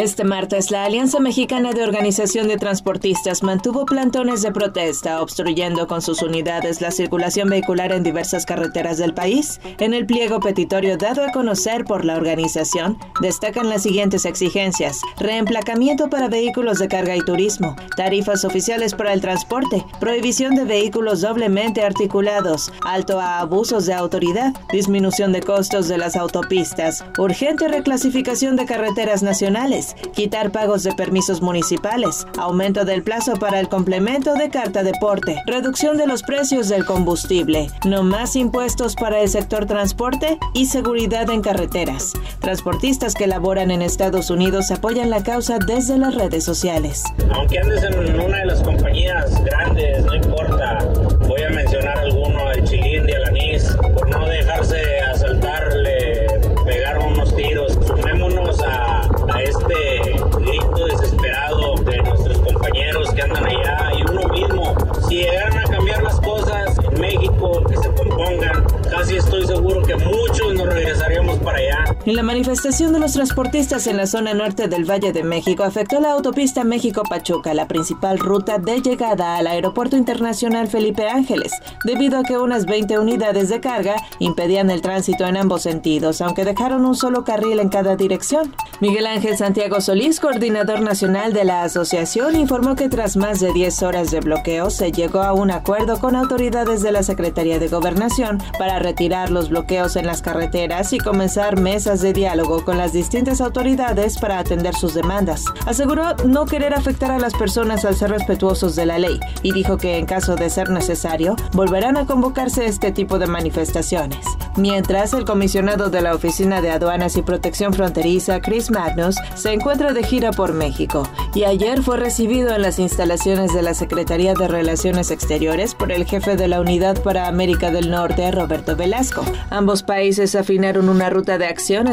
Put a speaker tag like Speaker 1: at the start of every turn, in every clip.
Speaker 1: Este martes, la Alianza Mexicana de Organización de Transportistas mantuvo plantones de protesta, obstruyendo con sus unidades la circulación vehicular en diversas carreteras del país. En el pliego petitorio dado a conocer por la organización, destacan las siguientes exigencias: reemplacamiento para vehículos de carga y turismo, tarifas oficiales para el transporte, prohibición de vehículos doblemente articulados, alto a abusos de autoridad, disminución de costos de las autopistas, urgente reclasificación de carreteras nacionales quitar pagos de permisos municipales, aumento del plazo para el complemento de carta deporte, reducción de los precios del combustible, no más impuestos para el sector transporte y seguridad en carreteras. Transportistas que laboran en Estados Unidos apoyan la causa desde las redes sociales.
Speaker 2: Aunque andes en una de las compañías grandes, no importa, voy a mencionar alguno, el Chilín de Alanís, por no dejarse En
Speaker 1: la manifestación de los transportistas en la zona norte del Valle de México afectó la autopista México-Pachuca, la principal ruta de llegada al Aeropuerto Internacional Felipe Ángeles, debido a que unas 20 unidades de carga impedían el tránsito en ambos sentidos, aunque dejaron un solo carril en cada dirección. Miguel Ángel Santiago Solís, coordinador nacional de la asociación, informó que tras más de 10 horas de bloqueo se llegó a un acuerdo con autoridades de la Secretaría de Gobernación para retirar los bloqueos en las carreteras y comenzar mesas de diálogo con las distintas autoridades para atender sus demandas. Aseguró no querer afectar a las personas al ser respetuosos de la ley y dijo que en caso de ser necesario volverán a convocarse este tipo de manifestaciones. Mientras, el comisionado de la Oficina de Aduanas y Protección Fronteriza, Chris Magnus, se encuentra de gira por México y ayer fue recibido en las instalaciones de la Secretaría de Relaciones Exteriores por el jefe de la Unidad para América del Norte, Roberto Velasco. Ambos países afinaron una ruta de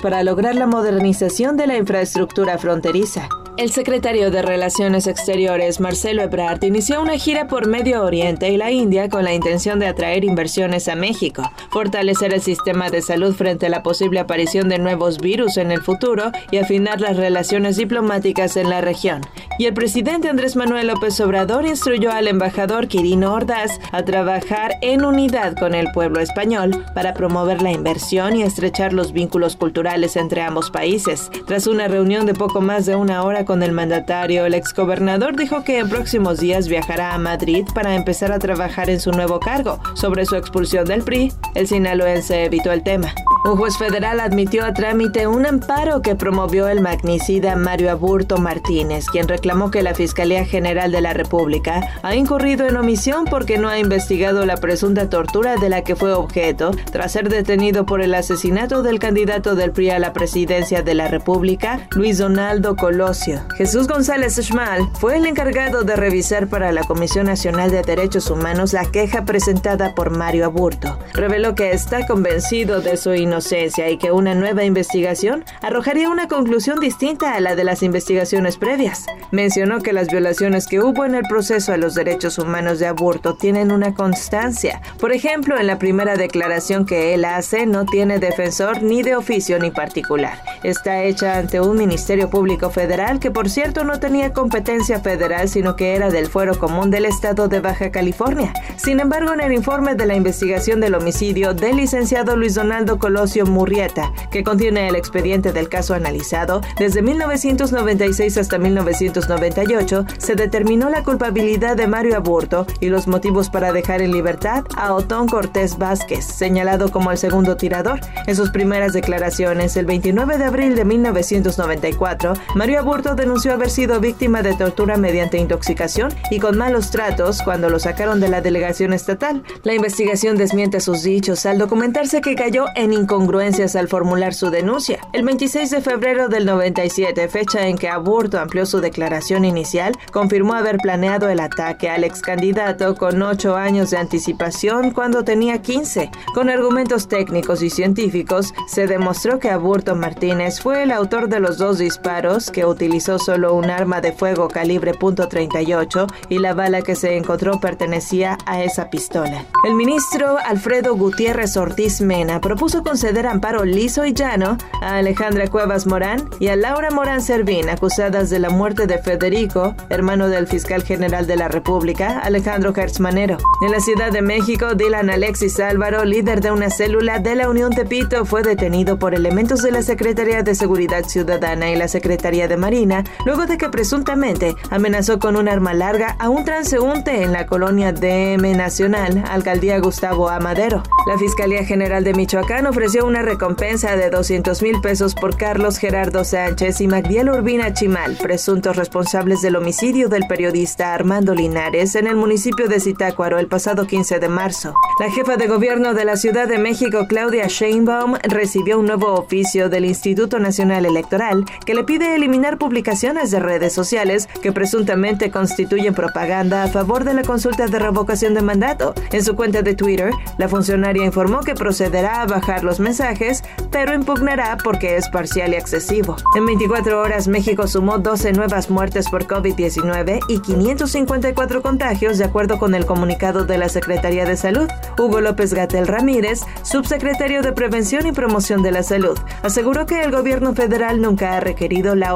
Speaker 1: para lograr la modernización de la infraestructura fronteriza. El secretario de Relaciones Exteriores, Marcelo Ebrard, inició una gira por Medio Oriente y la India con la intención de atraer inversiones a México, fortalecer el sistema de salud frente a la posible aparición de nuevos virus en el futuro y afinar las relaciones diplomáticas en la región. Y el presidente Andrés Manuel López Obrador instruyó al embajador Quirino Ordaz a trabajar en unidad con el pueblo español para promover la inversión y estrechar los vínculos culturales entre ambos países. Tras una reunión de poco más de una hora con el mandatario, el exgobernador dijo que en próximos días viajará a Madrid para empezar a trabajar en su nuevo cargo. Sobre su expulsión del PRI, el sinaloense evitó el tema. Un juez federal admitió a trámite un amparo que promovió el magnicida Mario Aburto Martínez, quien reclamó que la Fiscalía General de la República ha incurrido en omisión porque no ha investigado la presunta tortura de la que fue objeto tras ser detenido por el asesinato del candidato del PRI a la presidencia de la República, Luis Donaldo Colosio. Jesús González Schmal fue el encargado de revisar para la Comisión Nacional de Derechos Humanos la queja presentada por Mario Aburto. Reveló que está convencido de su inocencia y que una nueva investigación arrojaría una conclusión distinta a la de las investigaciones previas. Mencionó que las violaciones que hubo en el proceso a los derechos humanos de aborto tienen una constancia. Por ejemplo, en la primera declaración que él hace no tiene defensor ni de oficio ni particular. Está hecha ante un Ministerio Público Federal que por cierto no tenía competencia federal sino que era del fuero común del estado de Baja California. Sin embargo, en el informe de la investigación del homicidio del licenciado Luis Donaldo Colosio Murrieta, que contiene el expediente del caso analizado, desde 1996 hasta 1998 se determinó la culpabilidad de Mario Aburto y los motivos para dejar en libertad a Otón Cortés Vázquez, señalado como el segundo tirador. En sus primeras declaraciones, el 29 de abril de 1994, Mario Aburto denunció haber sido víctima de tortura mediante intoxicación y con malos tratos cuando lo sacaron de la delegación estatal. La investigación desmiente sus dichos al documentarse que cayó en incongruencias al formular su denuncia. El 26 de febrero del 97, fecha en que Aburto amplió su declaración inicial, confirmó haber planeado el ataque al ex candidato con ocho años de anticipación cuando tenía 15. Con argumentos técnicos y científicos, se demostró que Aburto Martínez fue el autor de los dos disparos que utilizó solo un arma de fuego calibre .38 y la bala que se encontró pertenecía a esa pistola. El ministro Alfredo Gutiérrez Ortiz Mena propuso conceder amparo liso y llano a Alejandra Cuevas Morán y a Laura Morán Servín, acusadas de la muerte de Federico, hermano del fiscal general de la República, Alejandro Manero. En la Ciudad de México, Dylan Alexis Álvaro, líder de una célula de la Unión Tepito, fue detenido por elementos de la Secretaría de Seguridad Ciudadana y la Secretaría de Marina, luego de que presuntamente amenazó con un arma larga a un transeúnte en la colonia DM Nacional, alcaldía Gustavo Amadero. La Fiscalía General de Michoacán ofreció una recompensa de 200 mil pesos por Carlos Gerardo Sánchez y Magdiel Urbina Chimal, presuntos responsables del homicidio del periodista Armando Linares en el municipio de Zitácuaro el pasado 15 de marzo. La jefa de gobierno de la Ciudad de México, Claudia Sheinbaum, recibió un nuevo oficio del Instituto Nacional Electoral que le pide eliminar publicaciones de redes sociales que presuntamente constituyen propaganda a favor de la consulta de revocación de mandato. En su cuenta de Twitter, la funcionaria informó que procederá a bajar los mensajes, pero impugnará porque es parcial y excesivo. En 24 horas, México sumó 12 nuevas muertes por COVID-19 y 554 contagios, de acuerdo con el comunicado de la Secretaría de Salud. Hugo López Gatel Ramírez, subsecretario de Prevención y Promoción de la Salud, aseguró que el gobierno federal nunca ha requerido la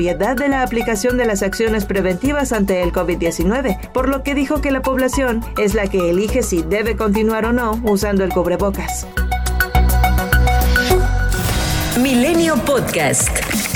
Speaker 1: de la aplicación de las acciones preventivas ante el COVID-19, por lo que dijo que la población es la que elige si debe continuar o no usando el cubrebocas.
Speaker 3: Milenio Podcast.